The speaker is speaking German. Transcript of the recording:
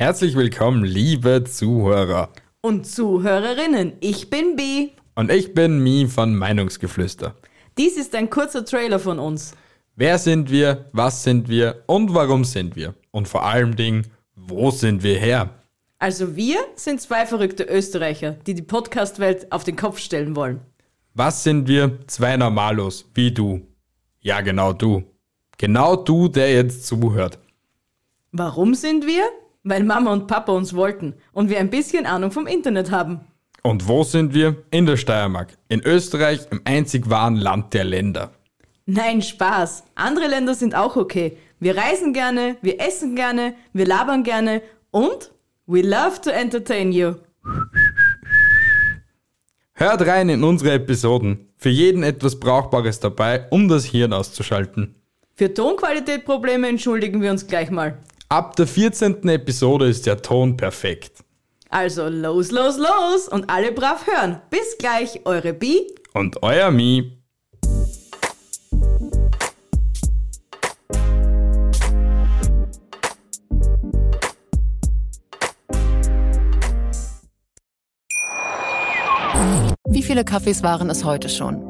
Herzlich willkommen, liebe Zuhörer. Und Zuhörerinnen, ich bin B. Und ich bin Mi von Meinungsgeflüster. Dies ist ein kurzer Trailer von uns. Wer sind wir, was sind wir und warum sind wir? Und vor allem Dingen, wo sind wir her? Also wir sind zwei verrückte Österreicher, die die Podcast-Welt auf den Kopf stellen wollen. Was sind wir? Zwei Normalos, wie du. Ja, genau du. Genau du, der jetzt zuhört. Warum sind wir? Weil Mama und Papa uns wollten und wir ein bisschen Ahnung vom Internet haben. Und wo sind wir? In der Steiermark. In Österreich, im einzig wahren Land der Länder. Nein, Spaß. Andere Länder sind auch okay. Wir reisen gerne, wir essen gerne, wir labern gerne und we love to entertain you. Hört rein in unsere Episoden. Für jeden etwas Brauchbares dabei, um das Hirn auszuschalten. Für Tonqualitätprobleme entschuldigen wir uns gleich mal. Ab der 14. Episode ist der Ton perfekt. Also los, los, los und alle brav hören. Bis gleich, eure Bi Und euer Mi. Wie viele Kaffees waren es heute schon?